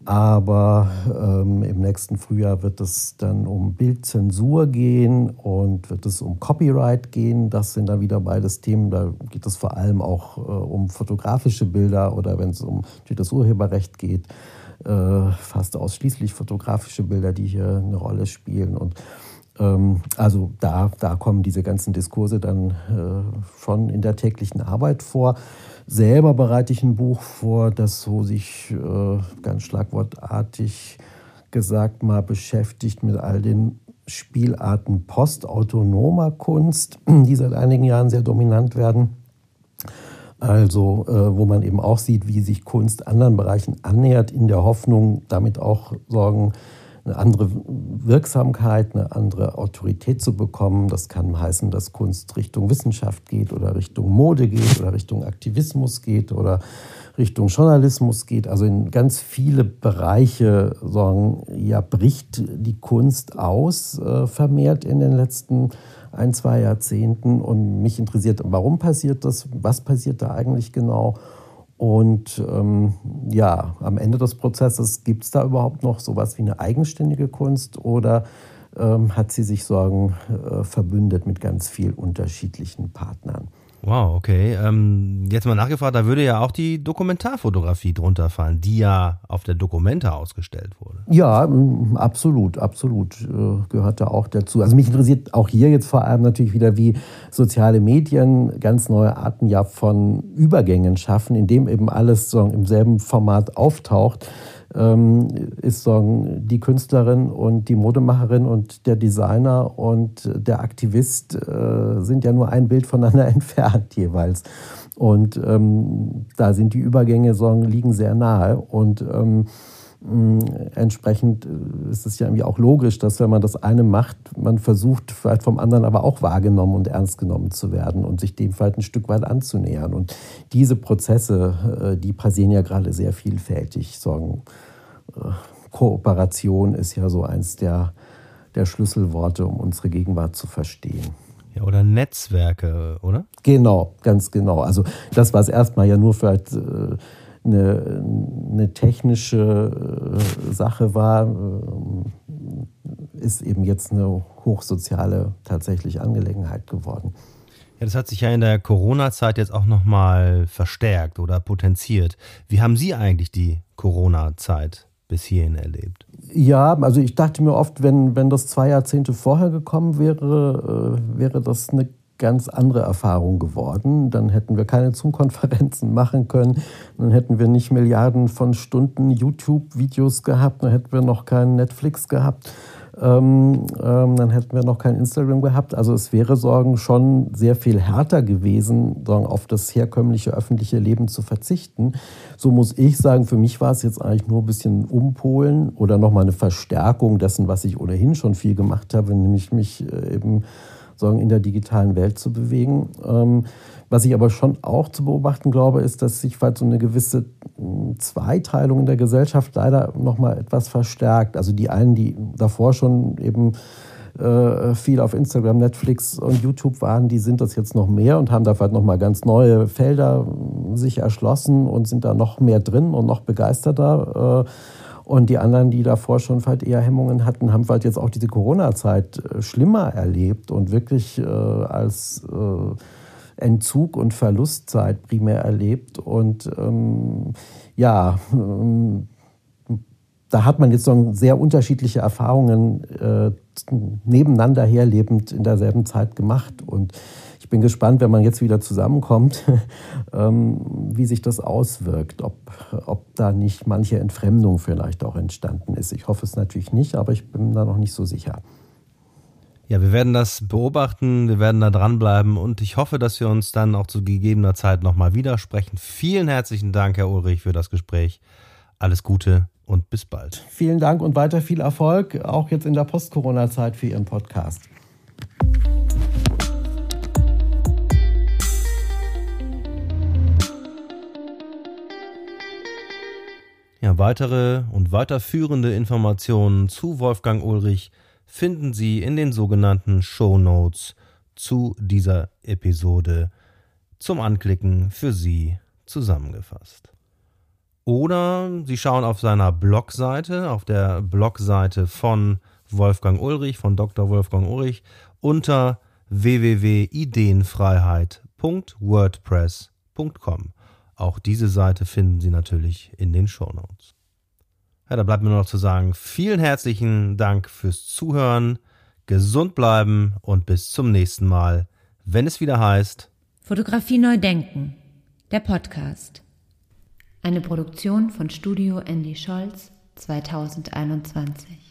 aber ähm, im nächsten Frühjahr wird es dann um Bildzensur gehen und wird es um Copyright gehen. Das sind dann wieder beides Themen. Da geht es vor allem auch äh, um fotografische Bilder oder wenn es um das Urheberrecht geht äh, fast ausschließlich fotografische Bilder, die hier eine Rolle spielen. Und ähm, also da, da kommen diese ganzen Diskurse dann äh, schon in der täglichen Arbeit vor. Selber bereite ich ein Buch vor, das so sich äh, ganz schlagwortartig gesagt mal beschäftigt mit all den Spielarten postautonomer Kunst, die seit einigen Jahren sehr dominant werden. Also, äh, wo man eben auch sieht, wie sich Kunst anderen Bereichen annähert, in der Hoffnung, damit auch sorgen, eine andere Wirksamkeit, eine andere Autorität zu bekommen. Das kann heißen, dass Kunst Richtung Wissenschaft geht oder Richtung Mode geht oder Richtung Aktivismus geht oder Richtung Journalismus geht. Also in ganz viele Bereiche sagen, ja, bricht die Kunst aus, äh, vermehrt in den letzten ein, zwei Jahrzehnten. Und mich interessiert, warum passiert das? Was passiert da eigentlich genau? Und ähm, ja, am Ende des Prozesses gibt es da überhaupt noch sowas wie eine eigenständige Kunst oder ähm, hat sie sich Sorgen äh, verbündet mit ganz vielen unterschiedlichen Partnern? Wow, okay. Ähm, jetzt mal nachgefragt, da würde ja auch die Dokumentarfotografie drunter fallen, die ja auf der Dokumente ausgestellt wurde. Ja, absolut, absolut äh, gehört da auch dazu. Also mich interessiert auch hier jetzt vor allem natürlich wieder, wie soziale Medien ganz neue Arten ja von Übergängen schaffen, indem eben alles so im selben Format auftaucht ist sagen, die Künstlerin und die Modemacherin und der Designer und der Aktivist äh, sind ja nur ein Bild voneinander (laughs) entfernt jeweils. Und ähm, da sind die Übergänge sagen, liegen sehr nahe. Und ähm, entsprechend äh, ist es ja irgendwie auch logisch, dass wenn man das eine macht, man versucht, vielleicht vom anderen aber auch wahrgenommen und ernst genommen zu werden und sich dem vielleicht ein Stück weit anzunähern. Und diese Prozesse, äh, die passieren ja gerade sehr vielfältig. Äh, Kooperation ist ja so eins der, der Schlüsselworte, um unsere Gegenwart zu verstehen. Ja, oder Netzwerke, oder? Genau, ganz genau. Also das, was erstmal ja nur vielleicht eine, eine technische äh, Sache war, äh, ist eben jetzt eine hochsoziale tatsächlich Angelegenheit geworden. Ja, das hat sich ja in der Corona-Zeit jetzt auch nochmal verstärkt oder potenziert. Wie haben Sie eigentlich die Corona-Zeit bis hierhin erlebt? Ja, also ich dachte mir oft, wenn, wenn das zwei Jahrzehnte vorher gekommen wäre, äh, wäre das eine ganz andere Erfahrung geworden. Dann hätten wir keine Zoom-Konferenzen (laughs) machen können, dann hätten wir nicht Milliarden von Stunden YouTube-Videos gehabt, dann hätten wir noch keinen Netflix gehabt. Ähm, ähm, dann hätten wir noch kein Instagram gehabt. Also es wäre Sorgen schon sehr viel härter gewesen, auf das herkömmliche öffentliche Leben zu verzichten. So muss ich sagen, für mich war es jetzt eigentlich nur ein bisschen umpolen oder nochmal eine Verstärkung dessen, was ich ohnehin schon viel gemacht habe, nämlich mich äh, eben sagen, in der digitalen Welt zu bewegen. Ähm, was ich aber schon auch zu beobachten glaube, ist, dass sich halt so eine gewisse hm, Zweiteilung in der Gesellschaft leider noch mal etwas verstärkt. Also die einen, die davor schon eben äh, viel auf Instagram, Netflix und YouTube waren, die sind das jetzt noch mehr und haben da halt noch mal ganz neue Felder hm, sich erschlossen und sind da noch mehr drin und noch begeisterter. Äh, und die anderen, die davor schon halt eher Hemmungen hatten, haben halt jetzt auch diese Corona-Zeit äh, schlimmer erlebt und wirklich als Entzug und Verlustzeit primär erlebt. Und ähm, ja, ähm, da hat man jetzt so sehr unterschiedliche Erfahrungen äh, nebeneinander herlebend in derselben Zeit gemacht. Und ich bin gespannt, wenn man jetzt wieder zusammenkommt, (laughs) ähm, wie sich das auswirkt, ob, ob da nicht manche Entfremdung vielleicht auch entstanden ist. Ich hoffe es natürlich nicht, aber ich bin da noch nicht so sicher. Ja, wir werden das beobachten, wir werden da dranbleiben und ich hoffe, dass wir uns dann auch zu gegebener Zeit nochmal widersprechen. Vielen herzlichen Dank, Herr Ulrich, für das Gespräch. Alles Gute und bis bald. Vielen Dank und weiter viel Erfolg, auch jetzt in der Post-Corona-Zeit für Ihren Podcast. Ja, weitere und weiterführende Informationen zu Wolfgang Ulrich finden Sie in den sogenannten Show Notes zu dieser Episode zum Anklicken für Sie zusammengefasst. Oder Sie schauen auf seiner Blogseite, auf der Blogseite von Wolfgang Ulrich, von Dr. Wolfgang Ulrich, unter www.ideenfreiheit.wordpress.com. Auch diese Seite finden Sie natürlich in den Show Notes. Ja, da bleibt mir nur noch zu sagen, vielen herzlichen Dank fürs Zuhören, gesund bleiben und bis zum nächsten Mal, wenn es wieder heißt Fotografie neu denken, der Podcast. Eine Produktion von Studio Andy Scholz 2021.